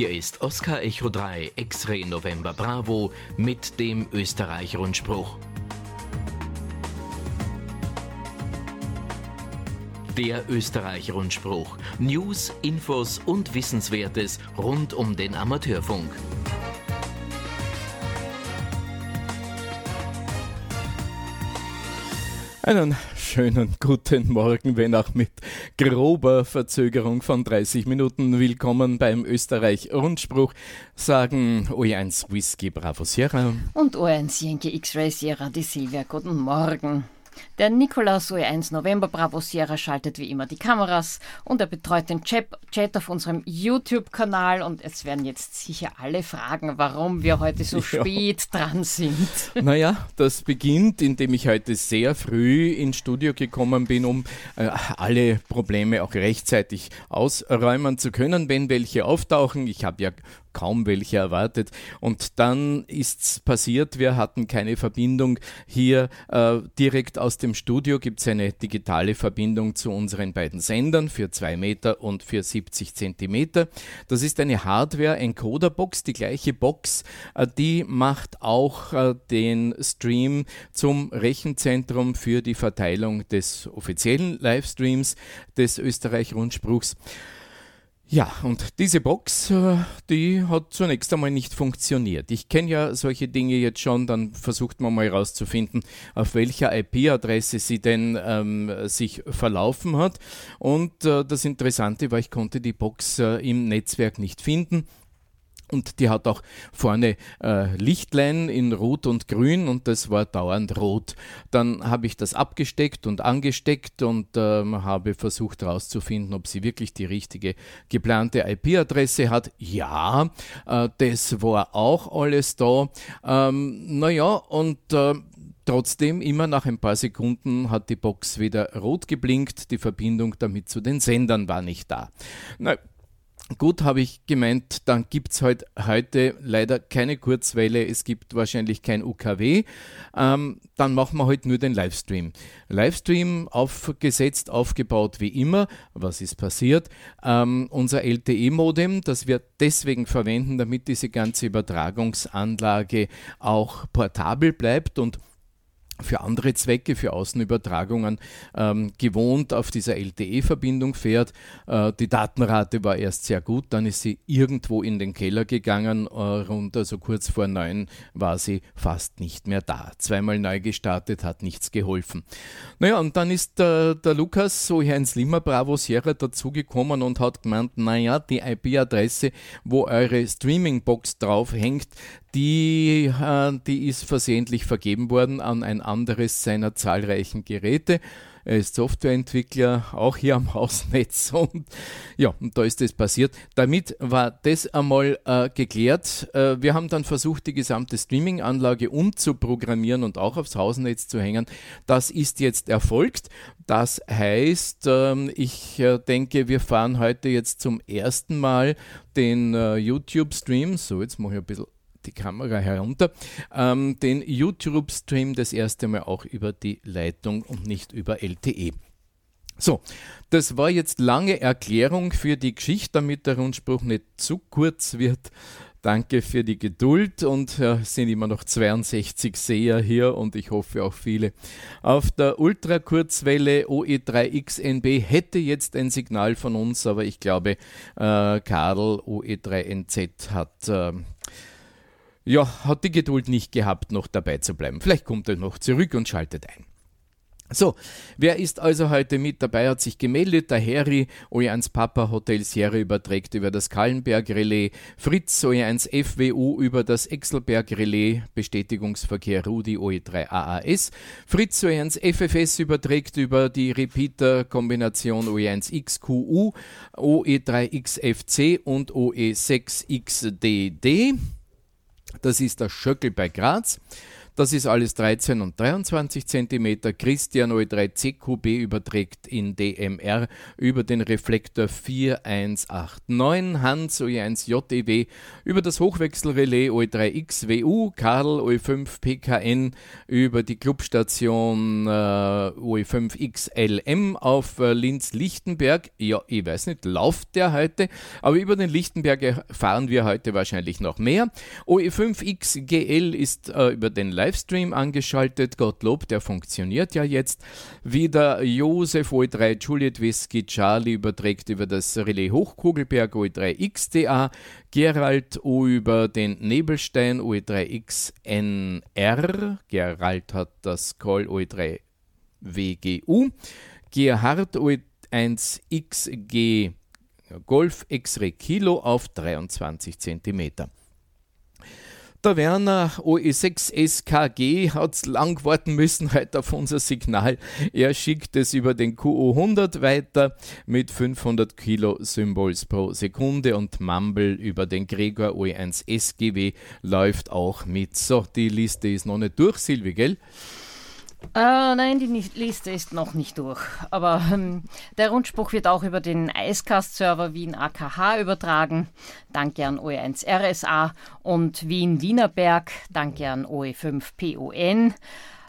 Hier ist Oscar Echo 3 X-Ray November Bravo mit dem Österreich-Rundspruch. Der Österreich-Rundspruch. News, Infos und Wissenswertes rund um den Amateurfunk. Einen schönen guten Morgen, wenn auch mit grober Verzögerung von 30 Minuten. Willkommen beim Österreich-Rundspruch. Sagen O1 Whisky Bravo Sierra. Und O1 Yankee X-Ray Sierra die Silvia. Guten Morgen. Der Nikolaus UE1 November Bravo Sierra schaltet wie immer die Kameras und er betreut den Chat, auf unserem YouTube-Kanal und es werden jetzt sicher alle fragen, warum wir heute so ja. spät dran sind. Naja, das beginnt, indem ich heute sehr früh ins Studio gekommen bin, um äh, alle Probleme auch rechtzeitig ausräumen zu können, wenn welche auftauchen. Ich habe ja kaum welche erwartet. Und dann ist es passiert, wir hatten keine Verbindung. Hier äh, direkt aus dem Studio gibt es eine digitale Verbindung zu unseren beiden Sendern für 2 Meter und für 70 Zentimeter. Das ist eine Hardware-Encoder-Box, die gleiche Box, äh, die macht auch äh, den Stream zum Rechenzentrum für die Verteilung des offiziellen Livestreams des Österreich-Rundspruchs. Ja, und diese Box, äh, die hat zunächst einmal nicht funktioniert. Ich kenne ja solche Dinge jetzt schon, dann versucht man mal herauszufinden, auf welcher IP-Adresse sie denn ähm, sich verlaufen hat. Und äh, das Interessante war, ich konnte die Box äh, im Netzwerk nicht finden. Und die hat auch vorne äh, Lichtlein in Rot und Grün und das war dauernd rot. Dann habe ich das abgesteckt und angesteckt und ähm, habe versucht herauszufinden, ob sie wirklich die richtige geplante IP-Adresse hat. Ja, äh, das war auch alles da. Ähm, naja, und äh, Trotzdem, immer nach ein paar Sekunden hat die Box wieder rot geblinkt, die Verbindung damit zu den Sendern war nicht da. Na, Gut, habe ich gemeint, dann gibt es halt heute leider keine Kurzwelle, es gibt wahrscheinlich kein UKW. Ähm, dann machen wir heute nur den Livestream. Livestream aufgesetzt, aufgebaut wie immer. Was ist passiert? Ähm, unser LTE-Modem, das wir deswegen verwenden, damit diese ganze Übertragungsanlage auch portabel bleibt und für andere Zwecke, für Außenübertragungen ähm, gewohnt auf dieser LTE-Verbindung fährt. Äh, die Datenrate war erst sehr gut, dann ist sie irgendwo in den Keller gegangen, äh, rund also kurz vor neun war sie fast nicht mehr da. Zweimal neu gestartet, hat nichts geholfen. Naja, und dann ist äh, der Lukas, so ein Slimmer Bravo Sierra, dazugekommen und hat gemeint, naja, die IP-Adresse, wo eure Streaming-Box drauf hängt, die, äh, die ist versehentlich vergeben worden an ein anderes seiner zahlreichen Geräte. Er ist Softwareentwickler, auch hier am Hausnetz und ja, und da ist das passiert. Damit war das einmal äh, geklärt. Äh, wir haben dann versucht, die gesamte Streaming-Anlage umzuprogrammieren und auch aufs Hausnetz zu hängen. Das ist jetzt erfolgt. Das heißt, ähm, ich äh, denke, wir fahren heute jetzt zum ersten Mal den äh, YouTube-Stream. So, jetzt mache ich ein bisschen die Kamera herunter, ähm, den YouTube-Stream das erste Mal auch über die Leitung und nicht über LTE. So, das war jetzt lange Erklärung für die Geschichte, damit der Rundspruch nicht zu kurz wird. Danke für die Geduld und äh, sind immer noch 62 Seher hier und ich hoffe auch viele. Auf der Ultrakurzwelle OE3XNB hätte jetzt ein Signal von uns, aber ich glaube, äh, Karl OE3NZ hat äh, ja, hat die Geduld nicht gehabt, noch dabei zu bleiben. Vielleicht kommt er noch zurück und schaltet ein. So, wer ist also heute mit dabei, hat sich gemeldet, der Harry, OE1 Papa Hotel Sierra überträgt über das Kallenberg Relais, Fritz OE1 FWU über das Exelberg Relais, Bestätigungsverkehr Rudi OE3 AAS, Fritz OE1 FFS überträgt über die Repeater Kombination OE1 XQU, OE3 XFC und OE6 XDD. Das ist der Schöckel bei Graz. Das ist alles 13 und 23 cm. Christian OE3 CQB überträgt in DMR über den Reflektor 4189. Hans OE1 JEW über das Hochwechselrelais OE3XWU. Karl OE5 PKN über die Clubstation äh, OE5XLM auf äh, Linz-Lichtenberg. Ja, ich weiß nicht, läuft der heute? Aber über den Lichtenberg fahren wir heute wahrscheinlich noch mehr. OE5XGL ist äh, über den Livestream angeschaltet. Gottlob, der funktioniert ja jetzt. Wieder Josef OE3 Juliet Whisky Charlie überträgt über das Relais Hochkugelberg OE3XDA. Gerald O über den Nebelstein OE3XNR. Gerald hat das Call OE3 WGU. Gerhard OE1XG Golf X-Ray Kilo auf 23 cm. Der Werner OE6 SKG hat lang warten müssen heute auf unser Signal. Er schickt es über den QO100 weiter mit 500 Kilo Symbols pro Sekunde und Mumble über den Gregor OE1 SGW läuft auch mit. So, die Liste ist noch nicht durch, Silvi, gell? Äh, nein, die Liste ist noch nicht durch. Aber ähm, der Rundspruch wird auch über den Icecast-Server Wien AKH übertragen. Danke an OE1 RSA und Wien Wienerberg. Danke an OE5 PON.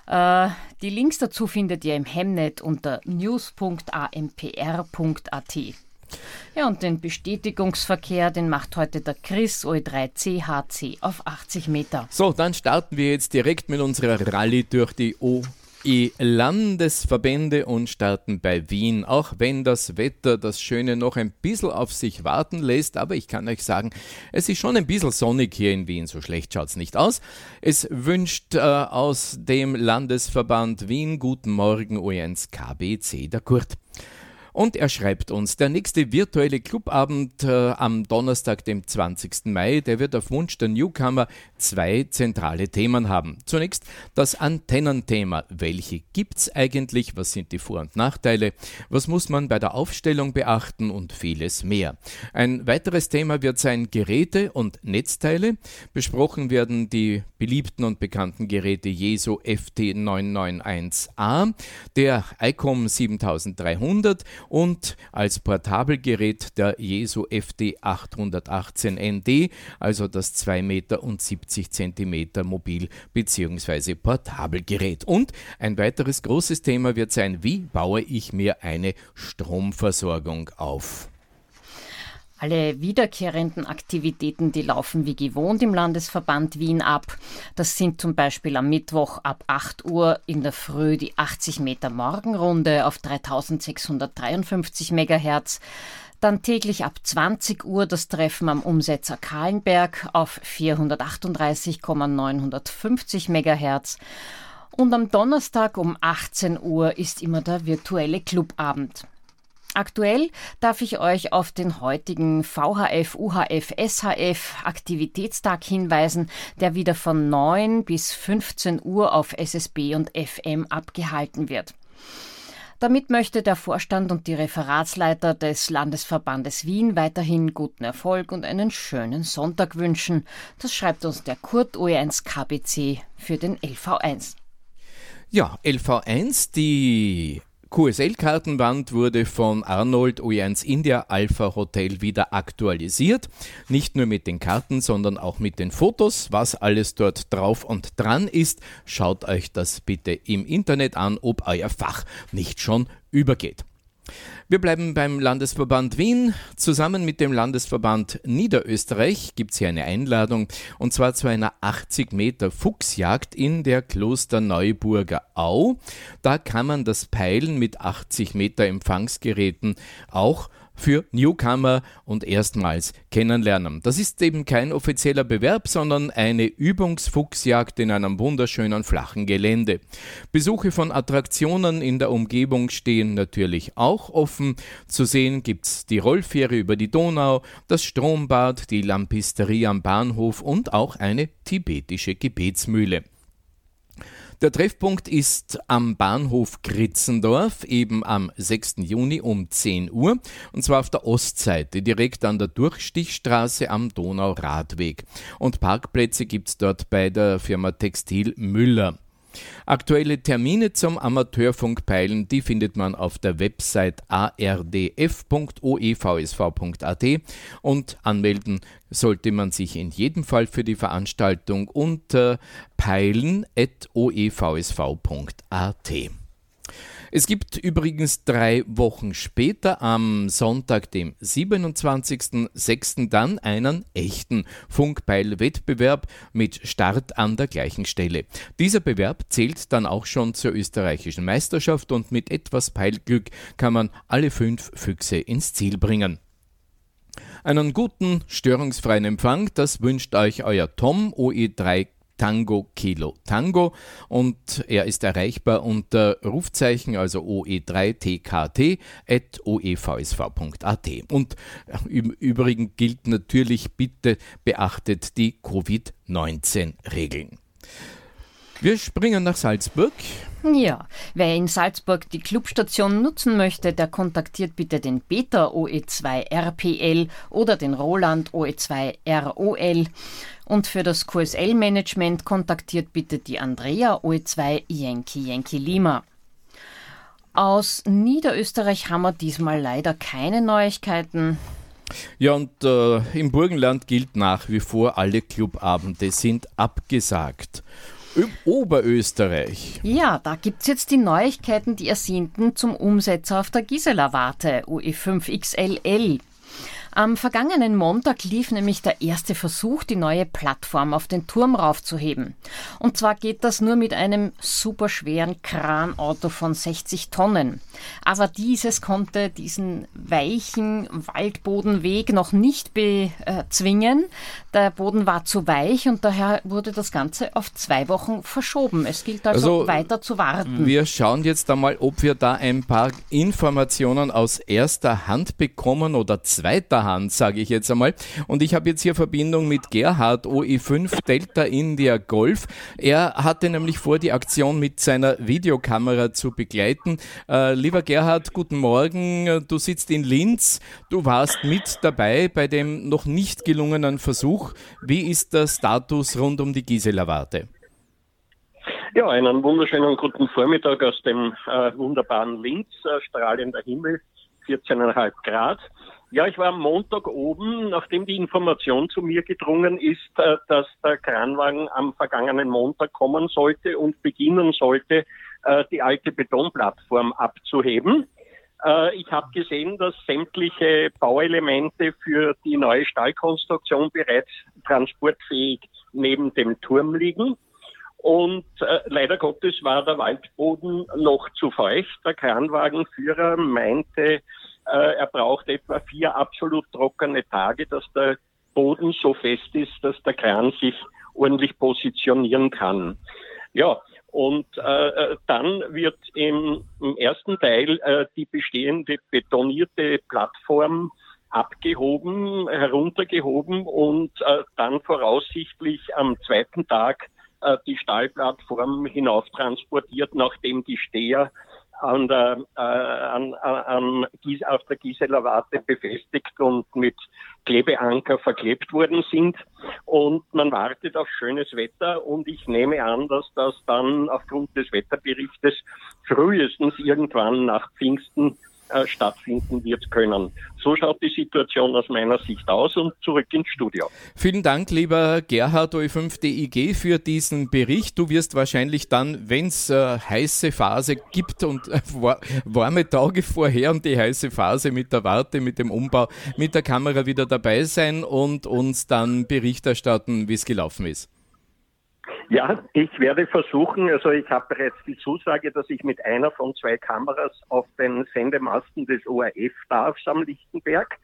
Äh, die Links dazu findet ihr im Hemnet unter news.ampr.at. Ja, und den Bestätigungsverkehr, den macht heute der Chris OE3CHC auf 80 Meter. So, dann starten wir jetzt direkt mit unserer Rallye durch die O Landesverbände und starten bei Wien. Auch wenn das Wetter das Schöne noch ein bisschen auf sich warten lässt, aber ich kann euch sagen, es ist schon ein bisschen sonnig hier in Wien, so schlecht schaut es nicht aus. Es wünscht äh, aus dem Landesverband Wien guten Morgen O1 KBC der Kurt. Und er schreibt uns, der nächste virtuelle Clubabend äh, am Donnerstag, dem 20. Mai, der wird auf Wunsch der Newcomer zwei zentrale Themen haben. Zunächst das Antennenthema. Welche gibt's eigentlich? Was sind die Vor- und Nachteile? Was muss man bei der Aufstellung beachten? Und vieles mehr. Ein weiteres Thema wird sein Geräte und Netzteile. Besprochen werden die beliebten und bekannten Geräte Jeso FT991A, der ICOM 7300 und als Portabelgerät der Jesu FD 818 ND, also das 2 Meter und 70 Zentimeter Mobil- bzw. Portabelgerät. Und ein weiteres großes Thema wird sein, wie baue ich mir eine Stromversorgung auf? Alle wiederkehrenden Aktivitäten, die laufen wie gewohnt im Landesverband Wien ab. Das sind zum Beispiel am Mittwoch ab 8 Uhr in der Früh die 80 Meter Morgenrunde auf 3653 Megahertz. Dann täglich ab 20 Uhr das Treffen am Umsetzer Kahlenberg auf 438,950 Megahertz. Und am Donnerstag um 18 Uhr ist immer der virtuelle Clubabend. Aktuell darf ich euch auf den heutigen VHF, UHF, SHF Aktivitätstag hinweisen, der wieder von 9 bis 15 Uhr auf SSB und FM abgehalten wird. Damit möchte der Vorstand und die Referatsleiter des Landesverbandes Wien weiterhin guten Erfolg und einen schönen Sonntag wünschen. Das schreibt uns der Kurt OE1 KBC für den LV1. Ja, LV1, die QSL-Kartenwand wurde von Arnold OE1 India Alpha Hotel wieder aktualisiert. Nicht nur mit den Karten, sondern auch mit den Fotos. Was alles dort drauf und dran ist, schaut euch das bitte im Internet an, ob euer Fach nicht schon übergeht. Wir bleiben beim Landesverband Wien. Zusammen mit dem Landesverband Niederösterreich gibt es hier eine Einladung und zwar zu einer 80 Meter Fuchsjagd in der Klosterneuburger Au. Da kann man das Peilen mit 80 Meter Empfangsgeräten auch für Newcomer und erstmals kennenlernen. Das ist eben kein offizieller Bewerb, sondern eine Übungsfuchsjagd in einem wunderschönen flachen Gelände. Besuche von Attraktionen in der Umgebung stehen natürlich auch offen. Zu sehen gibt's die Rollfähre über die Donau, das Strombad, die Lampisterie am Bahnhof und auch eine tibetische Gebetsmühle. Der Treffpunkt ist am Bahnhof Kritzendorf, eben am 6. Juni um 10 Uhr, und zwar auf der Ostseite, direkt an der Durchstichstraße am Donauradweg. Und Parkplätze gibt es dort bei der Firma Textil Müller. Aktuelle Termine zum Amateurfunkpeilen, die findet man auf der Website ardf.oevsv.at und anmelden sollte man sich in jedem Fall für die Veranstaltung unter peilen.oevsv.at. Es gibt übrigens drei Wochen später, am Sonntag, dem 27.06., dann einen echten Funkpeil-Wettbewerb mit Start an der gleichen Stelle. Dieser Bewerb zählt dann auch schon zur österreichischen Meisterschaft und mit etwas Peilglück kann man alle fünf Füchse ins Ziel bringen. Einen guten, störungsfreien Empfang, das wünscht euch euer Tom OE3 Tango Kilo Tango und er ist erreichbar unter Rufzeichen, also OE3TKT at oevsv.at. Und im Übrigen gilt natürlich, bitte beachtet die Covid-19-Regeln. Wir springen nach Salzburg. Ja, wer in Salzburg die Clubstation nutzen möchte, der kontaktiert bitte den Beta OE2 RPL oder den Roland OE2 ROL. Und für das QSL-Management kontaktiert bitte die Andrea OE2 Yankee Yankee Lima. Aus Niederösterreich haben wir diesmal leider keine Neuigkeiten. Ja, und äh, im Burgenland gilt nach wie vor, alle Clubabende sind abgesagt. Oberösterreich. Ja, da gibt es jetzt die Neuigkeiten, die ersehnten zum Umsetzer auf der Gisela Warte, UE5XLL. Am vergangenen Montag lief nämlich der erste Versuch, die neue Plattform auf den Turm raufzuheben. Und zwar geht das nur mit einem superschweren Kranauto von 60 Tonnen. Aber dieses konnte diesen weichen Waldbodenweg noch nicht bezwingen. Der Boden war zu weich und daher wurde das Ganze auf zwei Wochen verschoben. Es gilt also, also weiter zu warten. Wir schauen jetzt einmal, ob wir da ein paar Informationen aus erster Hand bekommen oder zweiter Hand, sage ich jetzt einmal. Und ich habe jetzt hier Verbindung mit Gerhard, OE5 Delta India Golf. Er hatte nämlich vor, die Aktion mit seiner Videokamera zu begleiten. Äh, lieber Gerhard, guten Morgen. Du sitzt in Linz. Du warst mit dabei bei dem noch nicht gelungenen Versuch. Wie ist der Status rund um die Gisela Warte? Ja, einen wunderschönen guten Vormittag aus dem äh, wunderbaren Linz, äh, strahlender Himmel, 14,5 Grad. Ja, ich war am Montag oben, nachdem die Information zu mir gedrungen ist, äh, dass der Kranwagen am vergangenen Montag kommen sollte und beginnen sollte, äh, die alte Betonplattform abzuheben. Äh, ich habe gesehen, dass sämtliche Bauelemente für die neue Stallkonstruktion bereits transportfähig neben dem Turm liegen. Und äh, leider Gottes war der Waldboden noch zu feucht. Der Kranwagenführer meinte, er braucht etwa vier absolut trockene Tage, dass der Boden so fest ist, dass der Kran sich ordentlich positionieren kann. Ja, und äh, äh, dann wird im, im ersten Teil äh, die bestehende betonierte Plattform abgehoben, heruntergehoben und äh, dann voraussichtlich am zweiten Tag äh, die Stahlplattform hinauftransportiert, nachdem die Steher an der, äh, an, an, auf der Gisela Warte befestigt und mit Klebeanker verklebt worden sind. Und man wartet auf schönes Wetter und ich nehme an, dass das dann aufgrund des Wetterberichtes frühestens irgendwann nach Pfingsten äh, stattfinden wird können. So schaut die Situation aus meiner Sicht aus und zurück ins Studio. Vielen Dank, lieber Gerhard OE5DIG, für diesen Bericht. Du wirst wahrscheinlich dann, wenn es äh, heiße Phase gibt und äh, warme Tage vorher und die heiße Phase mit der Warte, mit dem Umbau, mit der Kamera wieder dabei sein und uns dann Bericht erstatten, wie es gelaufen ist. Ja, ich werde versuchen, also ich habe bereits die Zusage, dass ich mit einer von zwei Kameras auf den Sendemasten des ORF darf am Lichtenberg.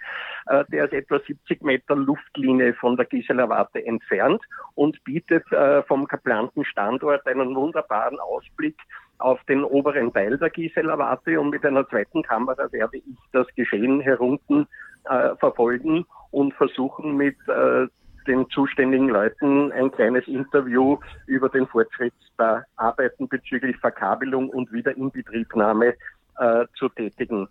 Äh, der ist etwa 70 Meter Luftlinie von der Gisela Warte entfernt und bietet äh, vom geplanten Standort einen wunderbaren Ausblick auf den oberen Teil der Gisela Warte und mit einer zweiten Kamera werde ich das Geschehen herunten äh, verfolgen und versuchen mit äh, den zuständigen Leuten ein kleines Interview über den Fortschritt der Arbeiten bezüglich Verkabelung und Wiederinbetriebnahme äh, zu tätigen.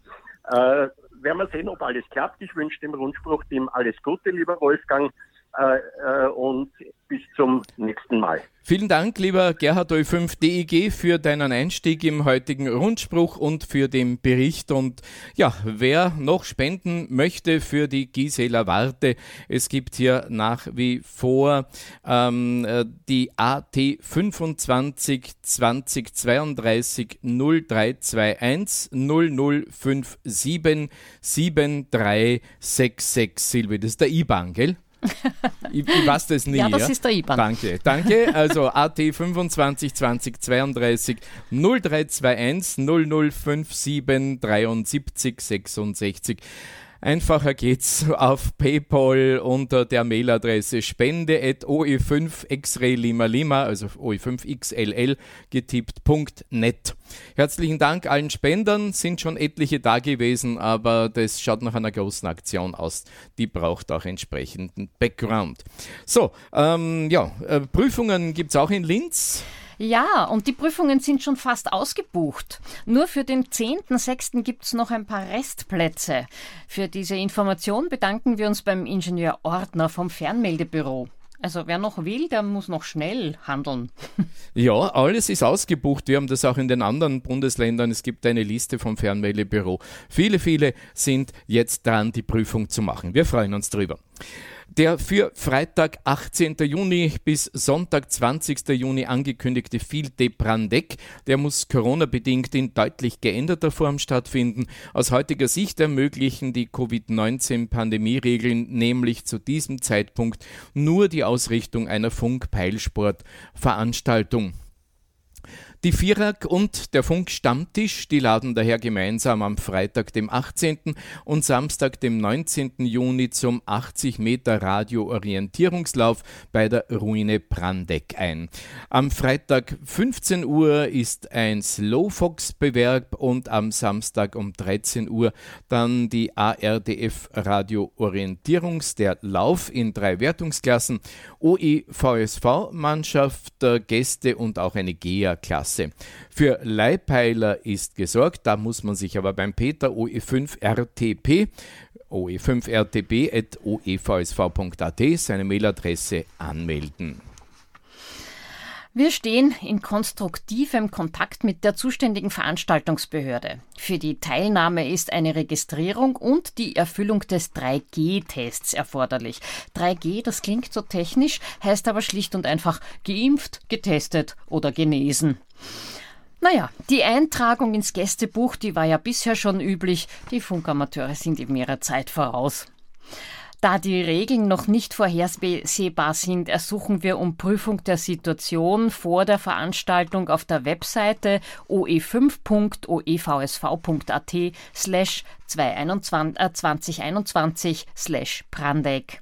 Äh, werden wir sehen, ob alles klappt. Ich wünsche dem Rundspruch-Team alles Gute, lieber Wolfgang. Äh, äh, und bis zum nächsten Mal. Vielen Dank, lieber Gerhard Ö5 DEG, für deinen Einstieg im heutigen Rundspruch und für den Bericht. Und ja, wer noch spenden möchte für die Gisela Warte, es gibt hier nach wie vor ähm, äh, die AT 25 2032 0321 0057 7366 Silvi. Das ist der IBAN, gell? Ich, ich weiß das nie. Ja, das ja? ist der IBAN. Danke, danke. Also AT 25 20 32 0321 0057 73 66. Einfacher geht's auf PayPal unter der Mailadresse spende.oe5xray lima lima, also oe5xll getippt.net. Herzlichen Dank allen Spendern, sind schon etliche da gewesen, aber das schaut nach einer großen Aktion aus. Die braucht auch entsprechenden Background. So, ähm, ja, äh, Prüfungen gibt's auch in Linz. Ja, und die Prüfungen sind schon fast ausgebucht. Nur für den 10.06. gibt es noch ein paar Restplätze. Für diese Information bedanken wir uns beim Ingenieur Ordner vom Fernmeldebüro. Also wer noch will, der muss noch schnell handeln. Ja, alles ist ausgebucht. Wir haben das auch in den anderen Bundesländern. Es gibt eine Liste vom Fernmeldebüro. Viele, viele sind jetzt dran, die Prüfung zu machen. Wir freuen uns drüber. Der für Freitag 18. Juni bis Sonntag 20. Juni angekündigte Field de Brandeck, der muss Corona-bedingt in deutlich geänderter Form stattfinden. Aus heutiger Sicht ermöglichen die Covid-19-Pandemieregeln nämlich zu diesem Zeitpunkt nur die Ausrichtung einer Funk-Peilsport-Veranstaltung. Die Vierak und der Funk Stammtisch, die laden daher gemeinsam am Freitag, dem 18. und Samstag, dem 19. Juni zum 80 Meter Radio-Orientierungslauf bei der Ruine Brandeck ein. Am Freitag 15 Uhr ist ein Slowfox-Bewerb und am Samstag um 13 Uhr dann die ARDF Radio-Orientierungs, der Lauf in drei Wertungsklassen, OE-VSV-Mannschaft, Gäste und auch eine GEA-Klasse. Klasse. Für Leihpeiler ist gesorgt, da muss man sich aber beim Peter OE5RTP oe5rtb.oevsv.at seine Mailadresse anmelden. Wir stehen in konstruktivem Kontakt mit der zuständigen Veranstaltungsbehörde. Für die Teilnahme ist eine Registrierung und die Erfüllung des 3G-Tests erforderlich. 3G, das klingt so technisch, heißt aber schlicht und einfach geimpft, getestet oder genesen. Naja, die Eintragung ins Gästebuch, die war ja bisher schon üblich. Die Funkamateure sind in ihrer Zeit voraus. Da die Regeln noch nicht vorhersehbar sind, ersuchen wir um Prüfung der Situation vor der Veranstaltung auf der Webseite oe5.oevsv.at slash 2021 slash Brandeck.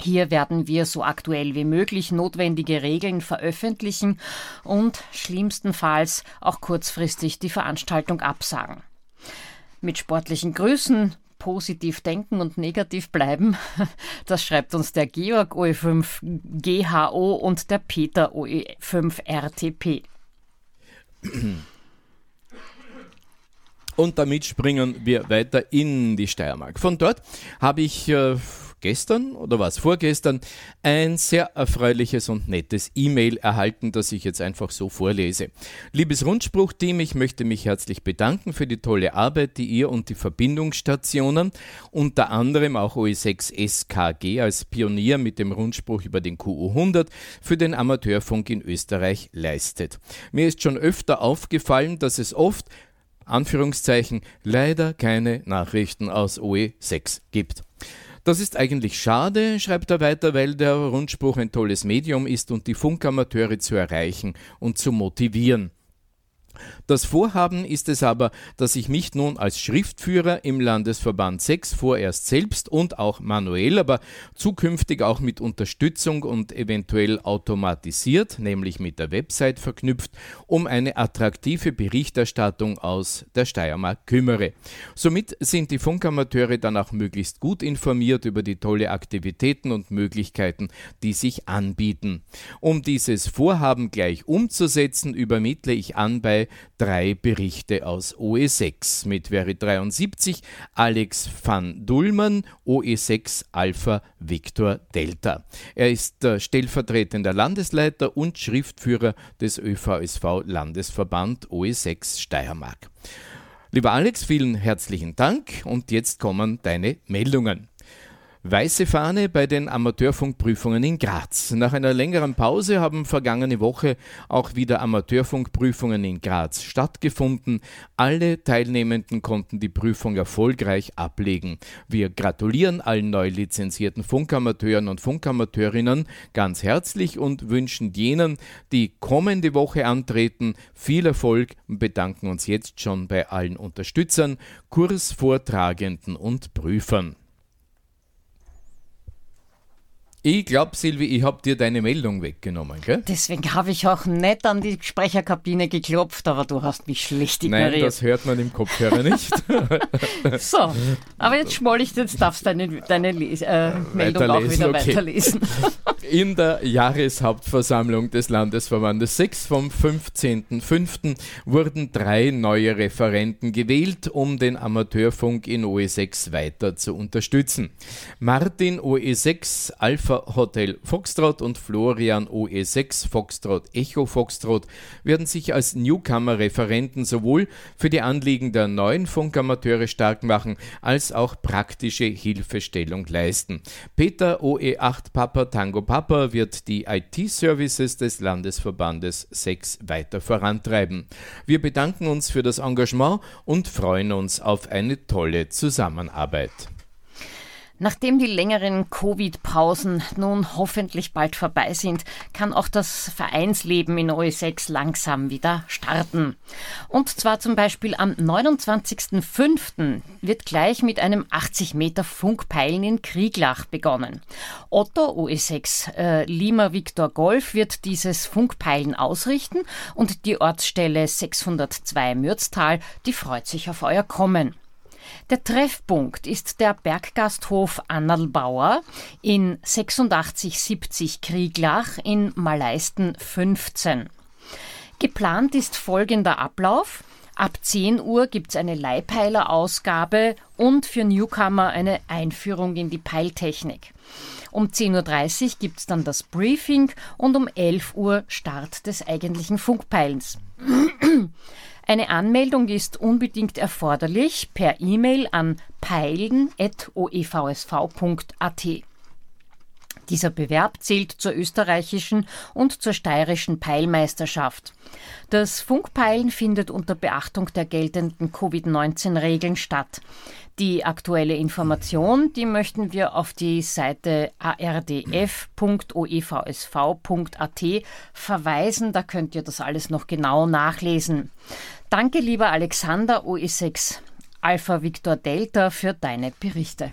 Hier werden wir so aktuell wie möglich notwendige Regeln veröffentlichen und schlimmstenfalls auch kurzfristig die Veranstaltung absagen. Mit sportlichen Grüßen, positiv denken und negativ bleiben, das schreibt uns der Georg OE5 GHO und der Peter OE5 RTP. Und damit springen wir weiter in die Steiermark. Von dort habe ich äh, gestern oder was vorgestern ein sehr erfreuliches und nettes E-Mail erhalten, das ich jetzt einfach so vorlese. Liebes Rundspruch-Team, ich möchte mich herzlich bedanken für die tolle Arbeit, die ihr und die Verbindungsstationen, unter anderem auch OE6 SKG als Pionier mit dem Rundspruch über den QU100 für den Amateurfunk in Österreich leistet. Mir ist schon öfter aufgefallen, dass es oft Anführungszeichen leider keine Nachrichten aus OE6 gibt. Das ist eigentlich schade, schreibt er weiter, weil der Rundspruch ein tolles Medium ist und die Funkamateure zu erreichen und zu motivieren. Das Vorhaben ist es aber, dass ich mich nun als Schriftführer im Landesverband 6 vorerst selbst und auch manuell, aber zukünftig auch mit Unterstützung und eventuell automatisiert, nämlich mit der Website verknüpft, um eine attraktive Berichterstattung aus der Steiermark kümmere. Somit sind die Funkamateure dann auch möglichst gut informiert über die tolle Aktivitäten und Möglichkeiten, die sich anbieten. Um dieses Vorhaben gleich umzusetzen, übermittle ich an bei drei Berichte aus OE6 mit Veri 73 Alex van Dullmann, OE6 Alpha Victor Delta. Er ist stellvertretender Landesleiter und Schriftführer des ÖVSV Landesverband OE6 Steiermark. Lieber Alex, vielen herzlichen Dank und jetzt kommen deine Meldungen. Weiße Fahne bei den Amateurfunkprüfungen in Graz. Nach einer längeren Pause haben vergangene Woche auch wieder Amateurfunkprüfungen in Graz stattgefunden. Alle Teilnehmenden konnten die Prüfung erfolgreich ablegen. Wir gratulieren allen neu lizenzierten Funkamateuren und Funkamateurinnen ganz herzlich und wünschen jenen, die kommende Woche antreten, viel Erfolg und bedanken uns jetzt schon bei allen Unterstützern, Kursvortragenden und Prüfern. Ich glaube, Silvi, ich habe dir deine Meldung weggenommen, gell? Deswegen habe ich auch nicht an die Sprecherkabine geklopft, aber du hast mich schlecht ignoriert. Nein, das hört man im Kopfhörer nicht. so, aber jetzt schmoll ich, jetzt darfst du deine, deine äh, Meldung auch wieder okay. weiterlesen. In der Jahreshauptversammlung des Landesverbandes 6 vom 15.05. wurden drei neue Referenten gewählt, um den Amateurfunk in OE6 weiter zu unterstützen. Martin OE6 Alpha Hotel Foxtrot und Florian OE6 Foxtrot Echo Foxtrot werden sich als Newcomer-Referenten sowohl für die Anliegen der neuen Funkamateure stark machen, als auch praktische Hilfestellung leisten. Peter OE8 Papa Tango Papa wird die IT-Services des Landesverbandes 6 weiter vorantreiben. Wir bedanken uns für das Engagement und freuen uns auf eine tolle Zusammenarbeit. Nachdem die längeren Covid-Pausen nun hoffentlich bald vorbei sind, kann auch das Vereinsleben in OE6 langsam wieder starten. Und zwar zum Beispiel am 29.05. wird gleich mit einem 80 Meter Funkpeilen in Krieglach begonnen. Otto OE6 äh, Lima Victor Golf wird dieses Funkpeilen ausrichten und die Ortsstelle 602 Mürztal, die freut sich auf euer Kommen. Der Treffpunkt ist der Berggasthof Annalbauer in 8670 Krieglach in Maleisten 15. Geplant ist folgender Ablauf. Ab 10 Uhr gibt es eine Leihpeilerausgabe und für Newcomer eine Einführung in die Peiltechnik. Um 10.30 Uhr gibt es dann das Briefing und um 11 Uhr Start des eigentlichen Funkpeilens. Eine Anmeldung ist unbedingt erforderlich per E-Mail an peilen.oevsv.at. Dieser Bewerb zählt zur österreichischen und zur steirischen Peilmeisterschaft. Das Funkpeilen findet unter Beachtung der geltenden Covid-19-Regeln statt. Die aktuelle Information, die möchten wir auf die Seite ardf.oevsv.at verweisen. Da könnt ihr das alles noch genau nachlesen. Danke, lieber Alexander OE6 Alpha Victor Delta, für deine Berichte.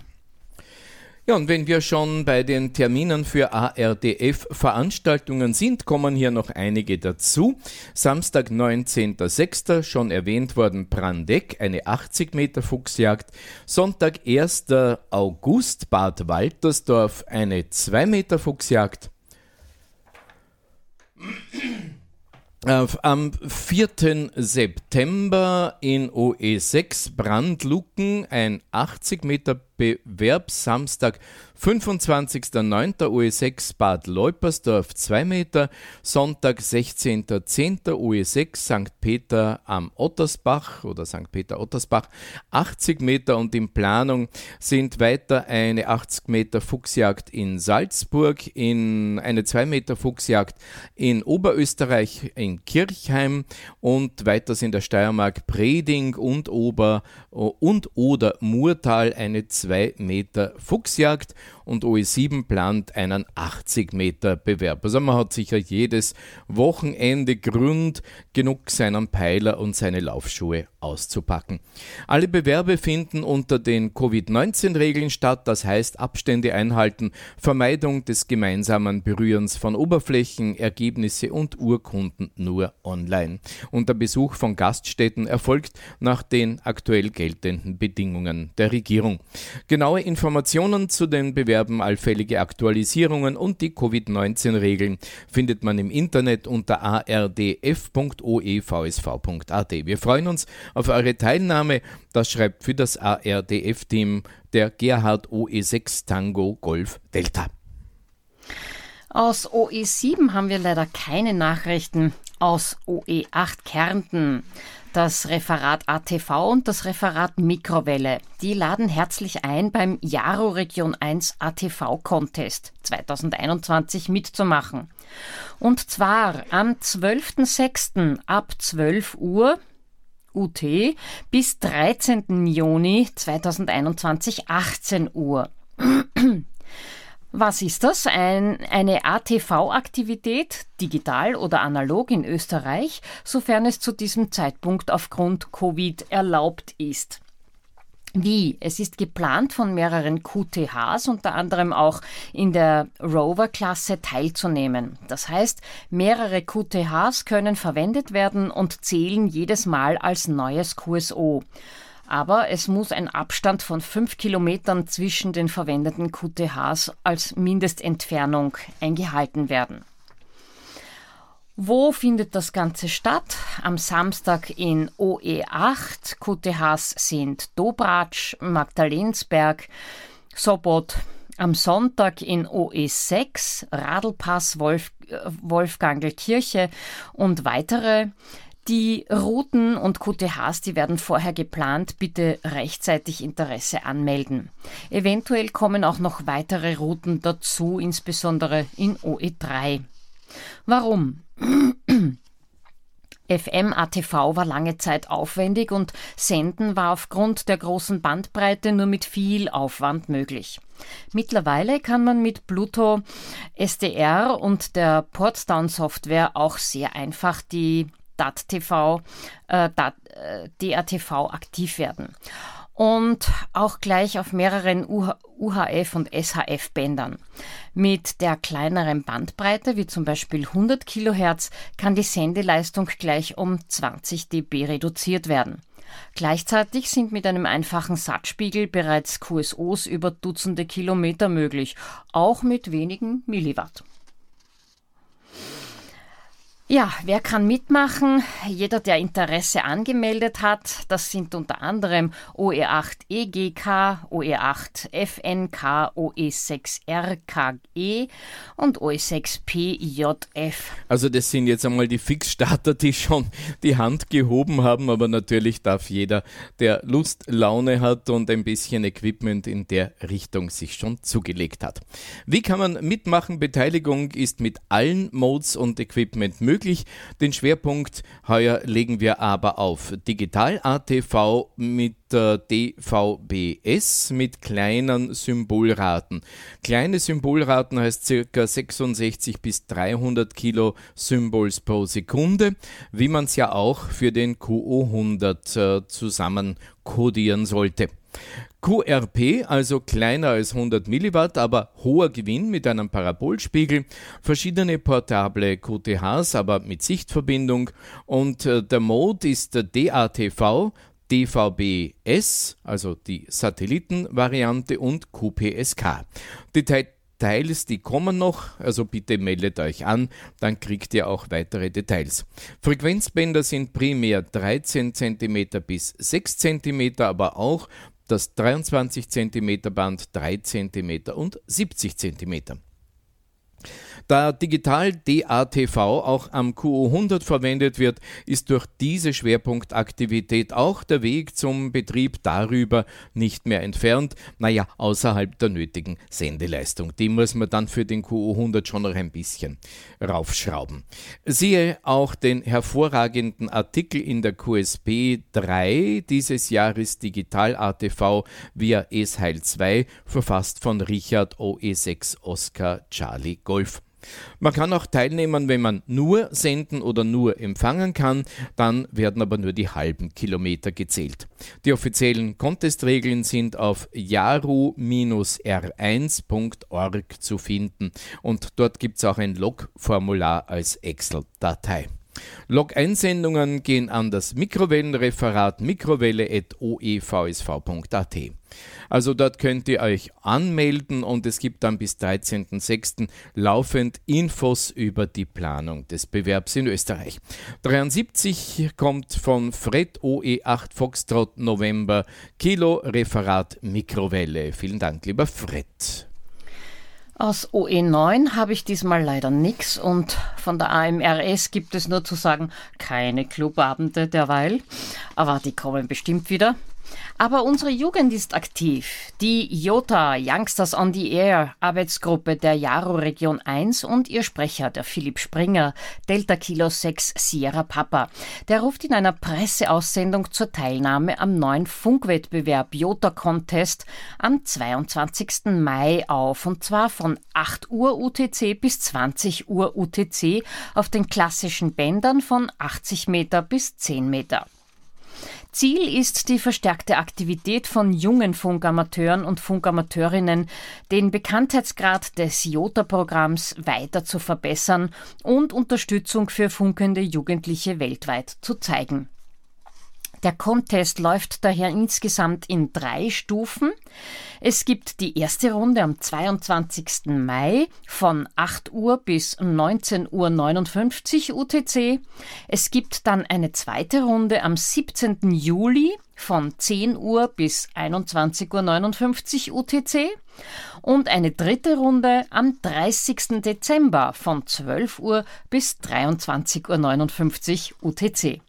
Ja, und wenn wir schon bei den Terminen für ARDF-Veranstaltungen sind, kommen hier noch einige dazu. Samstag, 19.06., schon erwähnt worden, Brandeck, eine 80 Meter Fuchsjagd. Sonntag, 1. August, Bad Waltersdorf, eine 2 Meter Fuchsjagd. Äh, am 4. September in OE6 Brandlucken ein 80 Meter Bewerb Samstag 25.09. UE6 Bad Leupersdorf 2 Meter, Sonntag 16.10. UE6 St. Peter am Ottersbach oder St. Peter Ottersbach 80 Meter und in Planung sind weiter eine 80 Meter Fuchsjagd in Salzburg, in eine 2 Meter Fuchsjagd in Oberösterreich in Kirchheim und weiter sind der Steiermark Preding und Ober und oder Murtal eine 2 Meter Fuchsjagd und OE7 plant einen 80 Meter Bewerb. Also man hat sicher jedes Wochenende Grund, genug seinen Peiler und seine Laufschuhe auszupacken. Alle Bewerbe finden unter den Covid-19-Regeln statt, das heißt Abstände einhalten, Vermeidung des gemeinsamen Berührens von Oberflächen, Ergebnisse und Urkunden nur online. Und der Besuch von Gaststätten erfolgt nach den aktuell geltenden Bedingungen der Regierung. Genaue Informationen zu den Wettbewerben, allfällige Aktualisierungen und die Covid-19-Regeln findet man im Internet unter ardf.oevsv.at. Wir freuen uns auf eure Teilnahme. Das schreibt für das ARDF-Team der Gerhard OE6 Tango Golf Delta. Aus OE7 haben wir leider keine Nachrichten. Aus OE8 Kärnten das Referat ATV und das Referat Mikrowelle. Die laden herzlich ein, beim Jaro Region 1 ATV Contest 2021 mitzumachen. Und zwar am 12.06. ab 12 Uhr UT bis 13. Juni 2021 18 Uhr. Was ist das? Ein, eine ATV-Aktivität, digital oder analog in Österreich, sofern es zu diesem Zeitpunkt aufgrund Covid erlaubt ist. Wie? Es ist geplant, von mehreren QTHs, unter anderem auch in der Rover-Klasse, teilzunehmen. Das heißt, mehrere QTHs können verwendet werden und zählen jedes Mal als neues QSO aber es muss ein Abstand von fünf Kilometern zwischen den verwendeten QTHs als Mindestentfernung eingehalten werden. Wo findet das Ganze statt? Am Samstag in OE8. QTHs sind Dobratsch, Magdalensberg, Sobot. Am Sonntag in OE6, Radlpass, Wolf, äh, Wolfgangelkirche und weitere. Die Routen und QTHs, die werden vorher geplant. Bitte rechtzeitig Interesse anmelden. Eventuell kommen auch noch weitere Routen dazu, insbesondere in OE3. Warum? FM-ATV war lange Zeit aufwendig und Senden war aufgrund der großen Bandbreite nur mit viel Aufwand möglich. Mittlerweile kann man mit Pluto SDR und der Portdown-Software auch sehr einfach die DAT-TV, äh, DAT, äh, DATV aktiv werden. Und auch gleich auf mehreren UHF und SHF-Bändern. Mit der kleineren Bandbreite, wie zum Beispiel 100 Kilohertz, kann die Sendeleistung gleich um 20 dB reduziert werden. Gleichzeitig sind mit einem einfachen Satzspiegel bereits QSOs über Dutzende Kilometer möglich, auch mit wenigen Milliwatt. Ja, wer kann mitmachen? Jeder, der Interesse angemeldet hat. Das sind unter anderem OE8 EGK, OE8 FNK, OE6 RKE und OE6 PJF. Also das sind jetzt einmal die Fixstarter, die schon die Hand gehoben haben, aber natürlich darf jeder, der Lust, Laune hat und ein bisschen Equipment in der Richtung sich schon zugelegt hat. Wie kann man mitmachen? Beteiligung ist mit allen Modes und Equipment möglich möglich. Den Schwerpunkt heuer legen wir aber auf Digital-ATV mit äh, DVBS mit kleinen Symbolraten. Kleine Symbolraten heißt ca. 66 bis 300 Kilo Symbols pro Sekunde, wie man es ja auch für den QO100 äh, zusammen kodieren sollte. QRP, also kleiner als 100 Milliwatt, aber hoher Gewinn mit einem Parabolspiegel, verschiedene portable QTHs, aber mit Sichtverbindung und äh, der Mode ist der DATV, DVB-S, also die Satellitenvariante und QPSK. Detail Details, die kommen noch, also bitte meldet euch an, dann kriegt ihr auch weitere Details. Frequenzbänder sind primär 13 cm bis 6 cm, aber auch das 23 cm Band 3 cm und 70 cm. Da digital DATV auch am QO100 verwendet wird, ist durch diese Schwerpunktaktivität auch der Weg zum Betrieb darüber nicht mehr entfernt, naja, außerhalb der nötigen Sendeleistung. Die muss man dann für den QO100 schon noch ein bisschen raufschrauben. Siehe auch den hervorragenden Artikel in der QSP 3 dieses Jahres Digital ATV via ESHeil 2, verfasst von Richard OE6 Oscar Charlie Golf. Man kann auch teilnehmen, wenn man nur senden oder nur empfangen kann, dann werden aber nur die halben Kilometer gezählt. Die offiziellen Contest-Regeln sind auf jaru-r1.org zu finden und dort gibt es auch ein Log-Formular als Excel-Datei. Log-Einsendungen gehen an das Mikrowellenreferat mikrowelle.oevsv.at. Also dort könnt ihr euch anmelden und es gibt dann bis 13.06. laufend Infos über die Planung des Bewerbs in Österreich. 73 kommt von Fred OE8 Foxtrot November Kilo Referat Mikrowelle. Vielen Dank, lieber Fred. Aus OE9 habe ich diesmal leider nichts und von der AMRS gibt es nur zu sagen, keine Clubabende derweil, aber die kommen bestimmt wieder. Aber unsere Jugend ist aktiv. Die JOTA, Youngsters on the Air, Arbeitsgruppe der Jaro Region 1 und ihr Sprecher, der Philipp Springer, Delta Kilo 6 Sierra Papa, der ruft in einer Presseaussendung zur Teilnahme am neuen Funkwettbewerb JOTA Contest am 22. Mai auf und zwar von 8 Uhr UTC bis 20 Uhr UTC auf den klassischen Bändern von 80 Meter bis 10 Meter. Ziel ist die verstärkte Aktivität von jungen Funkamateuren und Funkamateurinnen, den Bekanntheitsgrad des JOTA-Programms weiter zu verbessern und Unterstützung für funkende Jugendliche weltweit zu zeigen. Der Contest läuft daher insgesamt in drei Stufen. Es gibt die erste Runde am 22. Mai von 8 Uhr bis 19.59 Uhr UTC. Es gibt dann eine zweite Runde am 17. Juli von 10 Uhr bis 21.59 Uhr UTC und eine dritte Runde am 30. Dezember von 12 Uhr bis 23.59 Uhr UTC.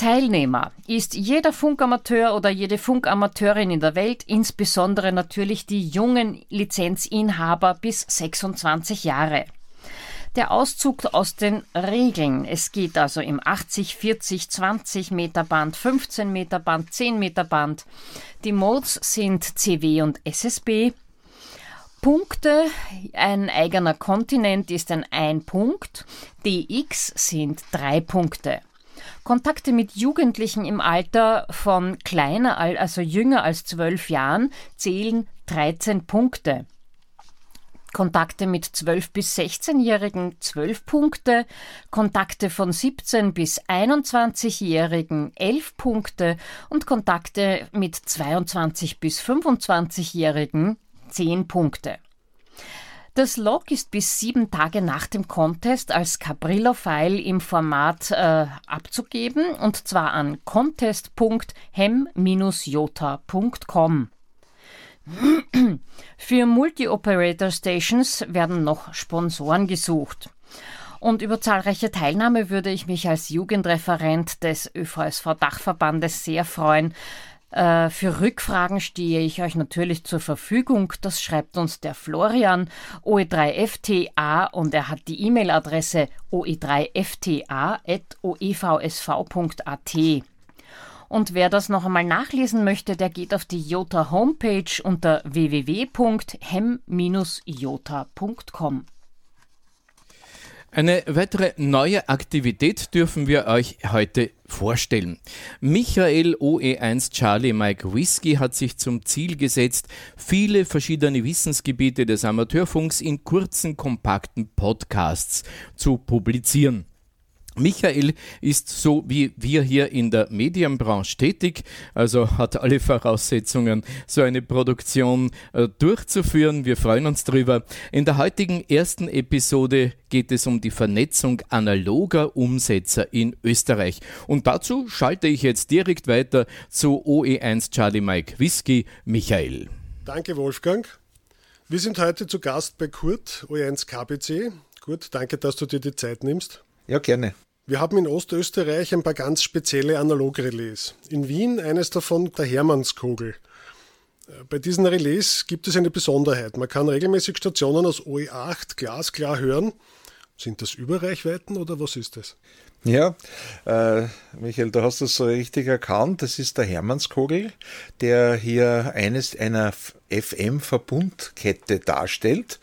Teilnehmer ist jeder Funkamateur oder jede Funkamateurin in der Welt, insbesondere natürlich die jungen Lizenzinhaber bis 26 Jahre. Der Auszug aus den Regeln. Es geht also im 80, 40, 20 Meter Band, 15 Meter Band, 10 Meter Band. Die Modes sind CW und SSB. Punkte, ein eigener Kontinent ist ein ein Punkt. DX sind drei Punkte. Kontakte mit Jugendlichen im Alter von kleiner, also jünger als zwölf Jahren, zählen 13 Punkte. Kontakte mit 12 bis 16-Jährigen 12 Punkte, Kontakte von 17 bis 21-Jährigen 11 Punkte und Kontakte mit 22 bis 25-Jährigen 10 Punkte. Das Log ist bis sieben Tage nach dem Contest als Cabrillo-File im Format äh, abzugeben und zwar an contest.hem-jota.com. Für Multi-Operator-Stations werden noch Sponsoren gesucht. Und über zahlreiche Teilnahme würde ich mich als Jugendreferent des ÖVSV-Dachverbandes sehr freuen. Äh, für Rückfragen stehe ich euch natürlich zur Verfügung. Das schreibt uns der Florian OE3FTA und er hat die E-Mail-Adresse oe3fta.oevsv.at. Und wer das noch einmal nachlesen möchte, der geht auf die Jota Homepage unter www.hem-jota.com. Eine weitere neue Aktivität dürfen wir euch heute vorstellen. Michael OE1 Charlie Mike Whiskey hat sich zum Ziel gesetzt, viele verschiedene Wissensgebiete des Amateurfunks in kurzen, kompakten Podcasts zu publizieren. Michael ist so wie wir hier in der Medienbranche tätig, also hat alle Voraussetzungen, so eine Produktion äh, durchzuführen. Wir freuen uns drüber. In der heutigen ersten Episode geht es um die Vernetzung analoger Umsetzer in Österreich. Und dazu schalte ich jetzt direkt weiter zu OE1 Charlie Mike Whisky, Michael. Danke, Wolfgang. Wir sind heute zu Gast bei Kurt, O1 KBC. Kurt, danke, dass du dir die Zeit nimmst. Ja, gerne. Wir haben in Ostösterreich ein paar ganz spezielle Analogrelais. In Wien eines davon der Hermannskogel. Bei diesen Relais gibt es eine Besonderheit. Man kann regelmäßig Stationen aus OE8 glasklar hören. Sind das Überreichweiten oder was ist das? Ja, äh, Michael, du hast es so richtig erkannt. Das ist der Hermannskogel, der hier eines einer FM-Verbundkette darstellt.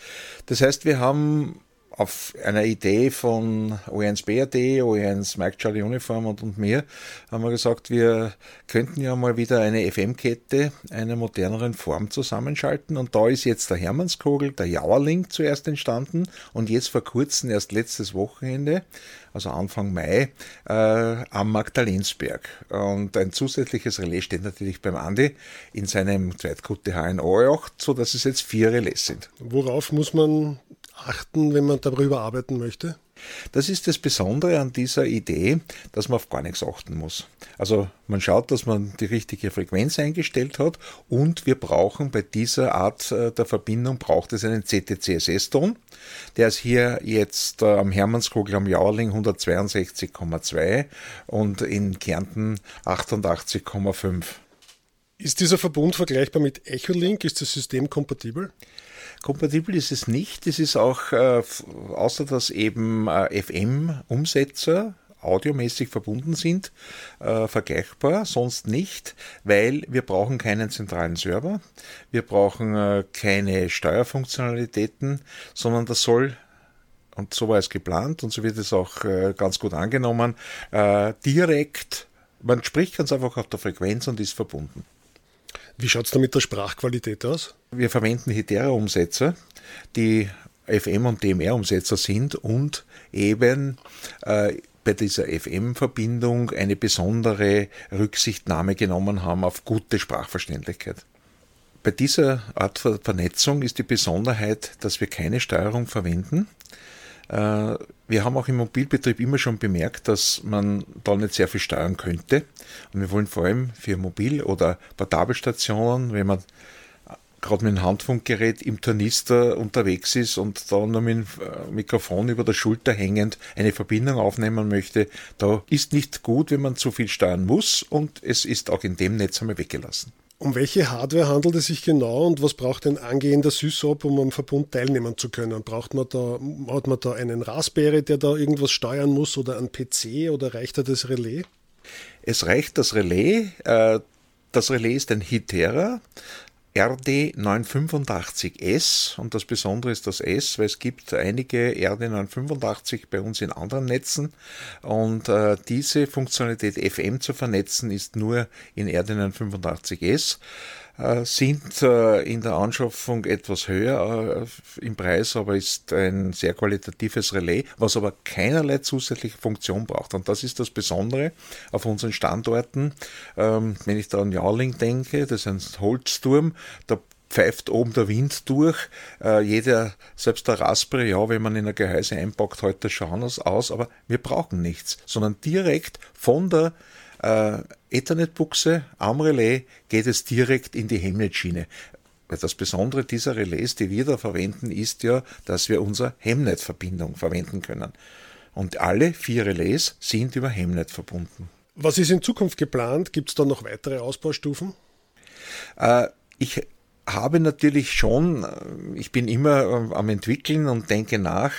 Das heißt, wir haben auf einer Idee von O1 BRD, O1 Mike Charlie Uniform und, und mir, haben wir gesagt, wir könnten ja mal wieder eine FM-Kette einer moderneren Form zusammenschalten. Und da ist jetzt der Hermannskogel, der Jauerling zuerst entstanden und jetzt vor kurzem, erst letztes Wochenende, also Anfang Mai, äh, am Magdalensberg. Und ein zusätzliches Relais steht natürlich beim Andi in seinem Zweitgut HNO 8, so dass es jetzt vier Relais sind. Worauf muss man achten, wenn man darüber arbeiten möchte? Das ist das Besondere an dieser Idee, dass man auf gar nichts achten muss. Also man schaut, dass man die richtige Frequenz eingestellt hat und wir brauchen bei dieser Art äh, der Verbindung braucht es einen CTCSS-Ton. Der ist hier jetzt äh, am Hermannskogel am Jauerling 162,2 und in Kärnten 88,5. Ist dieser Verbund vergleichbar mit Echolink? Ist das System kompatibel? Kompatibel ist es nicht. Es ist auch, äh, außer dass eben äh, FM-Umsetzer audiomäßig verbunden sind, äh, vergleichbar, sonst nicht, weil wir brauchen keinen zentralen Server, wir brauchen äh, keine Steuerfunktionalitäten, sondern das soll und so war es geplant und so wird es auch äh, ganz gut angenommen, äh, direkt, man spricht ganz einfach auf der Frequenz und ist verbunden. Wie schaut es da mit der Sprachqualität aus? Wir verwenden Hedera-Umsetzer, die FM- und DMR-Umsetzer sind und eben äh, bei dieser FM-Verbindung eine besondere Rücksichtnahme genommen haben auf gute Sprachverständlichkeit. Bei dieser Art von Vernetzung ist die Besonderheit, dass wir keine Steuerung verwenden, wir haben auch im Mobilbetrieb immer schon bemerkt, dass man da nicht sehr viel steuern könnte. Und wir wollen vor allem für Mobil- oder Portabelstationen, wenn man gerade mit einem Handfunkgerät im Tornister unterwegs ist und da nur mit dem äh, Mikrofon über der Schulter hängend eine Verbindung aufnehmen möchte, da ist nicht gut, wenn man zu viel steuern muss und es ist auch in dem Netz einmal weggelassen. Um welche Hardware handelt es sich genau und was braucht ein angehender SysOp, um am Verbund teilnehmen zu können? Braucht man da, hat man da einen Raspberry, der da irgendwas steuern muss oder ein PC oder reicht da das Relais? Es reicht das Relais. Äh, das Relais ist ein Hitera. RD985S und das Besondere ist das S, weil es gibt einige RD985 bei uns in anderen Netzen und äh, diese Funktionalität FM zu vernetzen ist nur in RD985S. Äh, sind äh, in der Anschaffung etwas höher äh, im Preis, aber ist ein sehr qualitatives Relais, was aber keinerlei zusätzliche Funktion braucht. Und das ist das Besondere auf unseren Standorten. Ähm, wenn ich da an Jarling denke, das ist ein Holzturm, da pfeift oben der Wind durch. Jeder, selbst der Raspberry, ja, wenn man in ein Gehäuse einpackt, heute schauen aus, aber wir brauchen nichts, sondern direkt von der äh, Ethernet-Buchse am Relais geht es direkt in die Hemnet-Schiene. Das Besondere dieser Relais, die wir da verwenden, ist ja, dass wir unsere Hemnet-Verbindung verwenden können. Und alle vier Relais sind über Hemnet verbunden. Was ist in Zukunft geplant? Gibt es da noch weitere Ausbaustufen? Äh, ich habe natürlich schon, äh, ich bin immer äh, am entwickeln und denke nach,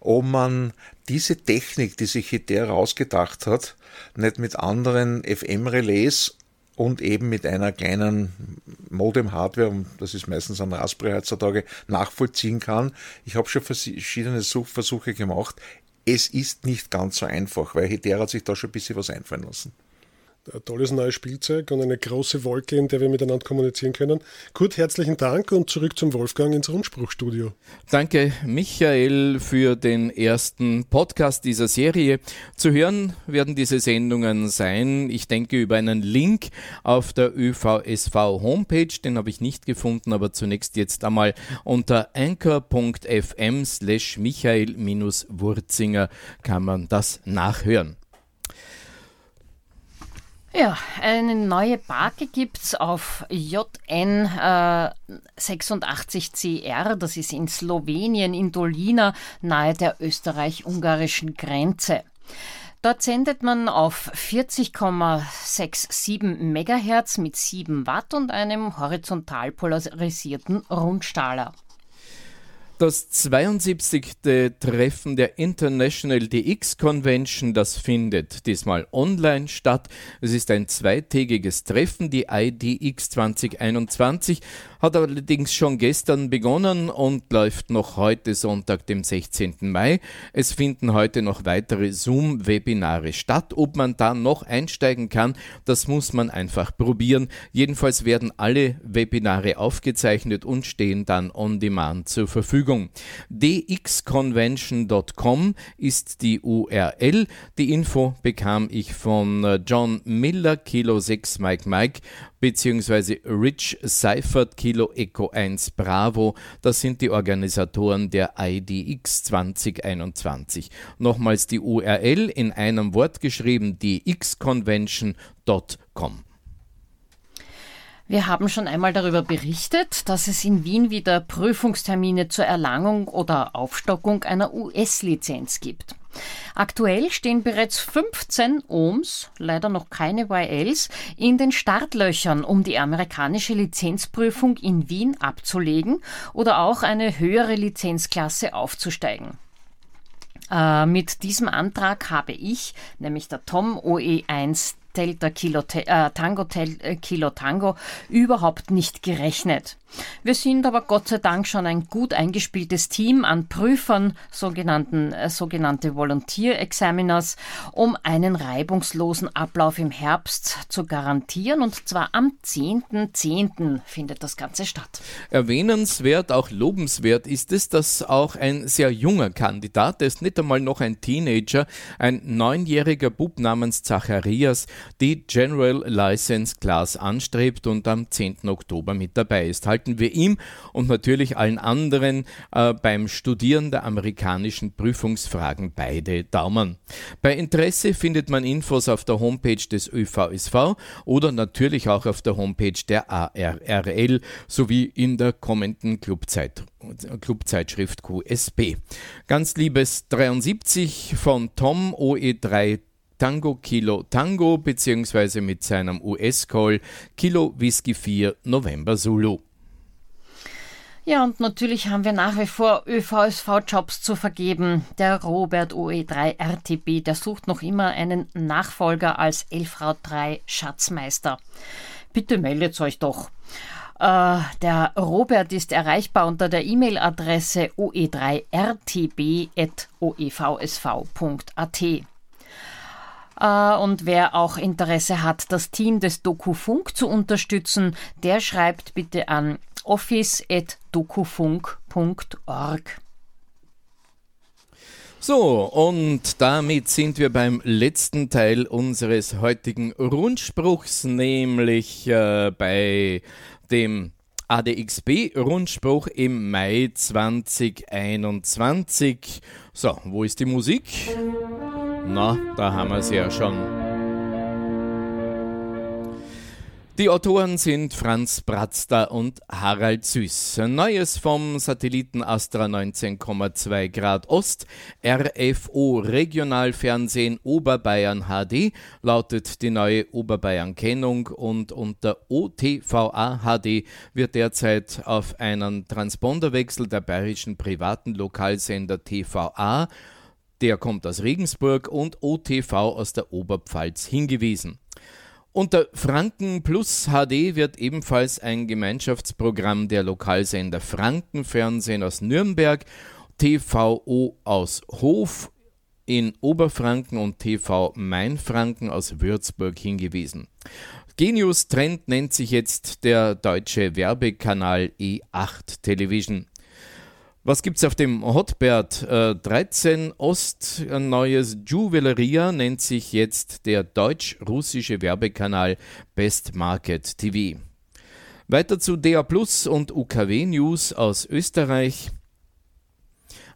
ob man diese Technik, die sich Hiter ausgedacht hat, nicht mit anderen FM-Relais und eben mit einer kleinen Modem-Hardware, das ist meistens ein Raspberry heutzutage, nachvollziehen kann. Ich habe schon verschiedene Versuche gemacht. Es ist nicht ganz so einfach, weil Hiter hat sich da schon ein bisschen was einfallen lassen ein tolles neues Spielzeug und eine große Wolke, in der wir miteinander kommunizieren können. Kurt, herzlichen Dank und zurück zum Wolfgang ins Rundspruchstudio. Danke, Michael, für den ersten Podcast dieser Serie. Zu hören werden diese Sendungen sein, ich denke, über einen Link auf der ÖVSV Homepage. Den habe ich nicht gefunden, aber zunächst jetzt einmal unter anchor.fm slash Michael-Wurzinger kann man das nachhören. Ja, eine neue Barke gibt es auf JN äh, 86CR, das ist in Slowenien, in Dolina, nahe der österreich-ungarischen Grenze. Dort sendet man auf 40,67 MHz mit 7 Watt und einem horizontal polarisierten Rundstrahler. Das 72. Treffen der International DX Convention, das findet diesmal online statt. Es ist ein zweitägiges Treffen, die IDX 2021 hat allerdings schon gestern begonnen und läuft noch heute Sonntag, dem 16. Mai. Es finden heute noch weitere Zoom-Webinare statt. Ob man da noch einsteigen kann, das muss man einfach probieren. Jedenfalls werden alle Webinare aufgezeichnet und stehen dann on demand zur Verfügung. dxconvention.com ist die URL. Die Info bekam ich von äh, John Miller, Kilo 6 Mike Mike beziehungsweise Rich Seifert Kilo Echo 1 Bravo. Das sind die Organisatoren der IDX 2021. Nochmals die URL in einem Wort geschrieben, dxconvention.com. Wir haben schon einmal darüber berichtet, dass es in Wien wieder Prüfungstermine zur Erlangung oder Aufstockung einer US-Lizenz gibt. Aktuell stehen bereits 15 Ohms, leider noch keine YLs, in den Startlöchern, um die amerikanische Lizenzprüfung in Wien abzulegen oder auch eine höhere Lizenzklasse aufzusteigen. Äh, mit diesem Antrag habe ich, nämlich der Tom OE1 Delta Kilo äh, Tango Tel, äh, Kilo Tango überhaupt nicht gerechnet. Wir sind aber Gott sei Dank schon ein gut eingespieltes Team an Prüfern, sogenannten, äh, sogenannte Volunteer-Examiners, um einen reibungslosen Ablauf im Herbst zu garantieren. Und zwar am 10.10. .10. findet das Ganze statt. Erwähnenswert, auch lobenswert ist es, dass auch ein sehr junger Kandidat, der ist nicht einmal noch ein Teenager, ein neunjähriger Bub namens Zacharias, die General License Class anstrebt und am 10. Oktober mit dabei ist. Halten wir ihm und natürlich allen anderen äh, beim Studieren der amerikanischen Prüfungsfragen beide Daumen. Bei Interesse findet man Infos auf der Homepage des ÖVSV oder natürlich auch auf der Homepage der ARRL sowie in der kommenden Clubzeit, Clubzeitschrift QSB. Ganz liebes 73 von Tom OE3 Tango Kilo Tango beziehungsweise mit seinem US-Call Kilo Whisky 4 November Zulu. Ja, und natürlich haben wir nach wie vor ÖVSV-Jobs zu vergeben. Der Robert OE3 RTB, der sucht noch immer einen Nachfolger als Elfrau 3 Schatzmeister. Bitte meldet euch doch. Äh, der Robert ist erreichbar unter der E-Mail-Adresse oe3rtb.oevsv.at. Äh, und wer auch Interesse hat, das Team des Dokufunk zu unterstützen, der schreibt bitte an office.dokufunk.org. So, und damit sind wir beim letzten Teil unseres heutigen Rundspruchs, nämlich äh, bei dem ADXB-Rundspruch im Mai 2021. So, wo ist die Musik? Na, da haben wir es ja schon. Die Autoren sind Franz Bratzter und Harald Süß. Neues vom Satelliten Astra 19,2 Grad Ost, RFO Regionalfernsehen Oberbayern HD lautet die neue Oberbayern-Kennung und unter OTVA HD wird derzeit auf einen Transponderwechsel der bayerischen privaten Lokalsender TVA der kommt aus Regensburg und OTV aus der Oberpfalz hingewiesen. Unter Franken Plus HD wird ebenfalls ein Gemeinschaftsprogramm der Lokalsender Frankenfernsehen aus Nürnberg, TVO aus Hof in Oberfranken und TV Mainfranken aus Würzburg hingewiesen. Genius Trend nennt sich jetzt der deutsche Werbekanal E8 Television. Was gibt's auf dem Hotbird äh, 13 Ost? Ein neues Juveleria nennt sich jetzt der deutsch-russische Werbekanal Best Market TV. Weiter zu DA Plus und UKW News aus Österreich.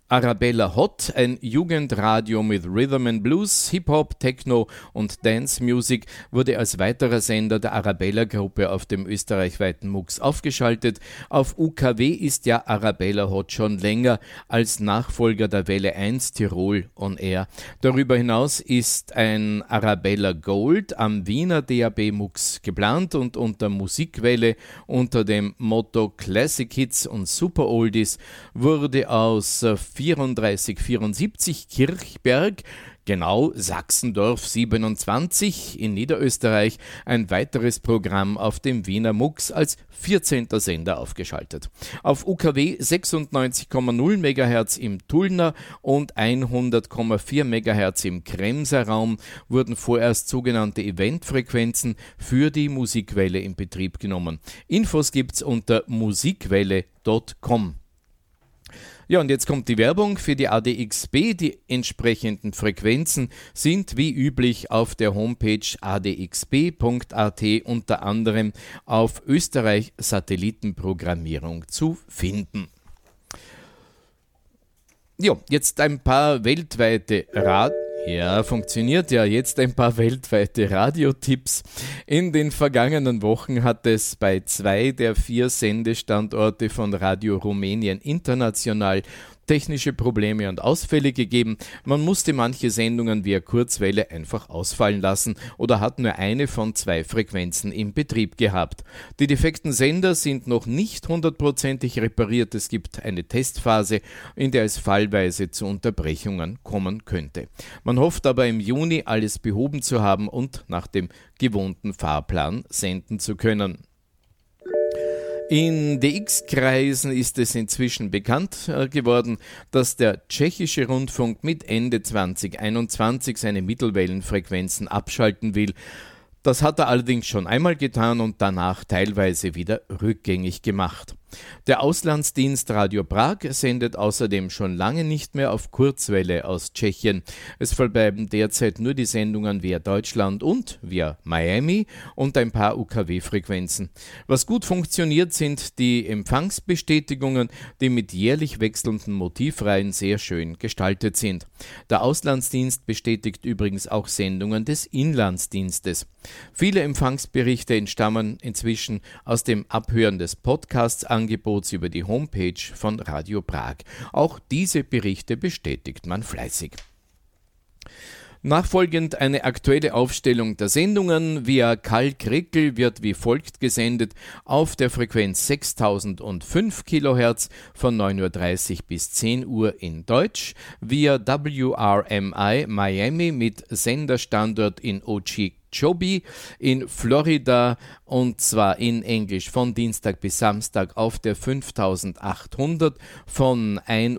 Arabella Hot, ein Jugendradio mit Rhythm and Blues, Hip-Hop, Techno und Dance Music, wurde als weiterer Sender der Arabella-Gruppe auf dem österreichweiten MUX aufgeschaltet. Auf UKW ist ja Arabella Hot schon länger als Nachfolger der Welle 1 Tirol on Air. Darüber hinaus ist ein Arabella Gold am Wiener DAB MUX geplant und unter Musikwelle unter dem Motto Classic Hits und Super Oldies wurde aus 3474 Kirchberg, genau Sachsendorf 27 in Niederösterreich, ein weiteres Programm auf dem Wiener Mux als 14. Sender aufgeschaltet. Auf UKW 96,0 MHz im Tullner und 100,4 MHz im Kremser Raum wurden vorerst sogenannte Eventfrequenzen für die Musikwelle in Betrieb genommen. Infos gibt's unter musikwelle.com. Ja, und jetzt kommt die Werbung für die ADXB. Die entsprechenden Frequenzen sind wie üblich auf der Homepage adxb.at unter anderem auf Österreich Satellitenprogrammierung zu finden. Ja, jetzt ein paar weltweite Rad ja, funktioniert ja. Jetzt ein paar weltweite Radiotipps. In den vergangenen Wochen hat es bei zwei der vier Sendestandorte von Radio Rumänien International technische Probleme und Ausfälle gegeben. Man musste manche Sendungen via Kurzwelle einfach ausfallen lassen oder hat nur eine von zwei Frequenzen im Betrieb gehabt. Die defekten Sender sind noch nicht hundertprozentig repariert. Es gibt eine Testphase, in der es fallweise zu Unterbrechungen kommen könnte. Man hofft aber im Juni alles behoben zu haben und nach dem gewohnten Fahrplan senden zu können. In DX-Kreisen ist es inzwischen bekannt äh, geworden, dass der tschechische Rundfunk mit Ende 2021 seine Mittelwellenfrequenzen abschalten will. Das hat er allerdings schon einmal getan und danach teilweise wieder rückgängig gemacht. Der Auslandsdienst Radio Prag sendet außerdem schon lange nicht mehr auf Kurzwelle aus Tschechien. Es verbleiben derzeit nur die Sendungen via Deutschland und via Miami und ein paar UKW-Frequenzen. Was gut funktioniert, sind die Empfangsbestätigungen, die mit jährlich wechselnden Motivreihen sehr schön gestaltet sind. Der Auslandsdienst bestätigt übrigens auch Sendungen des Inlandsdienstes. Viele Empfangsberichte entstammen inzwischen aus dem Abhören des Podcasts Angebots über die Homepage von Radio Prag. Auch diese Berichte bestätigt man fleißig. Nachfolgend eine aktuelle Aufstellung der Sendungen. Via Kalk-Rickel wird wie folgt gesendet. Auf der Frequenz 6005 kHz von 9.30 Uhr bis 10 Uhr in Deutsch, via WRMI Miami mit Senderstandort in Ochi in Florida. Und zwar in Englisch von Dienstag bis Samstag auf der 5800 von 1.30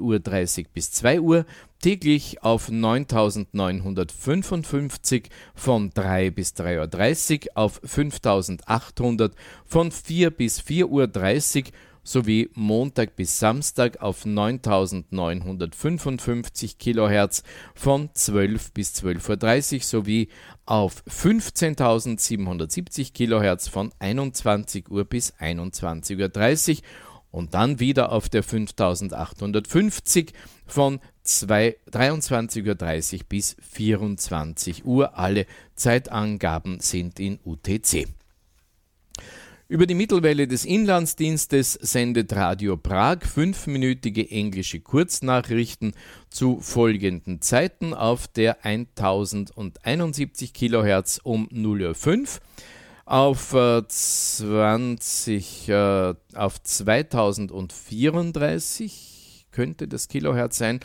Uhr bis 2 Uhr, täglich auf 9955 von 3 bis 3.30 Uhr, auf 5800 von 4 bis 4.30 Uhr sowie Montag bis Samstag auf 9955 kHz von 12 bis 12.30 Uhr sowie auf 15.770 kHz von 21 Uhr bis 21.30 Uhr und dann wieder auf der 5850 von 23.30 Uhr bis 24 Uhr. Alle Zeitangaben sind in UTC. Über die Mittelwelle des Inlandsdienstes sendet Radio Prag fünfminütige englische Kurznachrichten zu folgenden Zeiten auf der 1071 kHz um 0.05 Uhr auf äh, 20 äh, auf 2034 könnte das Kilohertz sein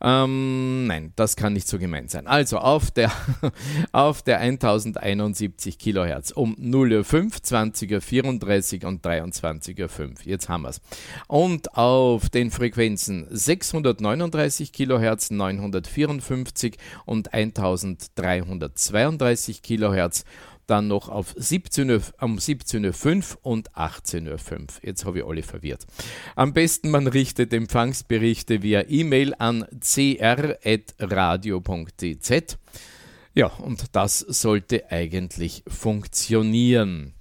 ähm, nein, das kann nicht so gemeint sein. Also auf der, auf der 1071 Kilohertz um 0.05 20.34 34 und 23.05 Jetzt haben wir es. Und auf den Frequenzen 639 Kilohertz, 954 und 1332 Kilohertz dann noch auf 17 Uhr, um 17.05 Uhr und 18.05 Uhr. Jetzt habe ich alle verwirrt. Am besten man richtet Empfangsberichte via E-Mail an cr.radio.tz. Ja, und das sollte eigentlich funktionieren.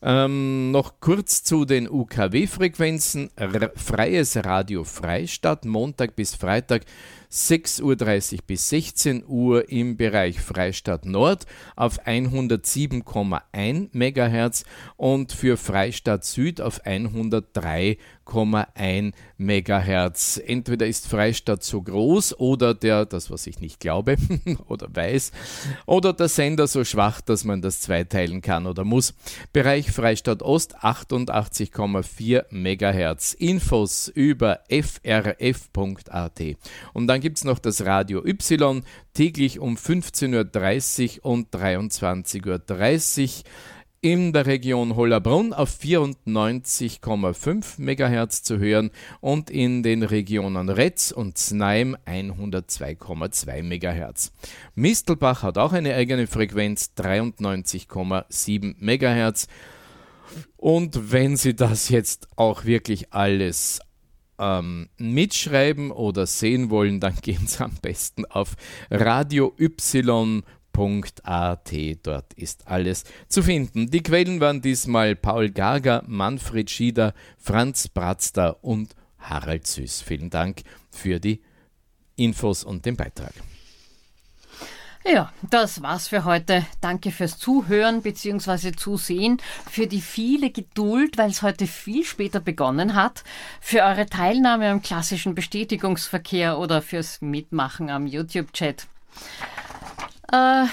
Ähm, noch kurz zu den UKW-Frequenzen. Freies Radio Freistadt, Montag bis Freitag 6.30 Uhr bis 16 Uhr im Bereich Freistadt Nord auf 107,1 MHz und für Freistadt Süd auf 103 1,1 Megahertz. Entweder ist Freistadt so groß oder der, das was ich nicht glaube oder weiß, oder der Sender so schwach, dass man das zweiteilen kann oder muss. Bereich Freistadt Ost 88,4 Megahertz. Infos über frf.at. Und dann gibt es noch das Radio Y täglich um 15.30 Uhr und 23.30 Uhr in der Region Hollabrunn auf 94,5 MHz zu hören und in den Regionen Retz und Znaim 102,2 MHz. Mistelbach hat auch eine eigene Frequenz 93,7 MHz. Und wenn Sie das jetzt auch wirklich alles ähm, mitschreiben oder sehen wollen, dann gehen Sie am besten auf Radio Y Www.ftf.at. Dort ist alles zu finden. Die Quellen waren diesmal Paul Gager, Manfred Schieder, Franz Bratzter und Harald Süß. Vielen Dank für die Infos und den Beitrag. Ja, das war's für heute. Danke fürs Zuhören bzw. Zusehen, für die viele Geduld, weil es heute viel später begonnen hat, für eure Teilnahme am klassischen Bestätigungsverkehr oder fürs Mitmachen am YouTube-Chat. Äh,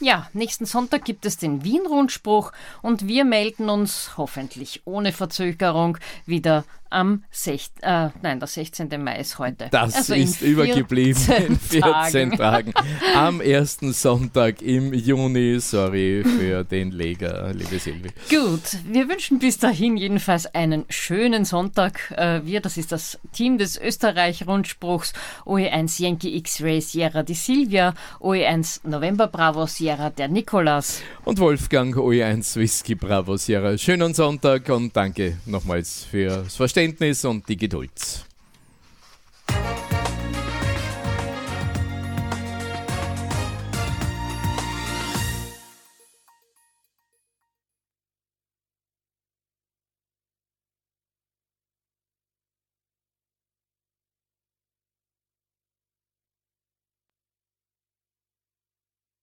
ja, nächsten Sonntag gibt es den Wien-Rundspruch und wir melden uns hoffentlich ohne Verzögerung wieder am 16, äh, nein, der 16. Mai ist heute. Das also ist übergeblieben in 14 Tagen. Tagen. Am ersten Sonntag im Juni. Sorry für den Leger, liebe Silvi. Gut, wir wünschen bis dahin jedenfalls einen schönen Sonntag. Äh, wir, das ist das Team des Österreich-Rundspruchs OE1 Yankee X-Ray Sierra die Silvia, OE1 November Bravo Sierra der Nikolas. Und Wolfgang OE1 Whisky Bravo Sierra. Schönen Sonntag und danke nochmals fürs Verständnis und die Geduld.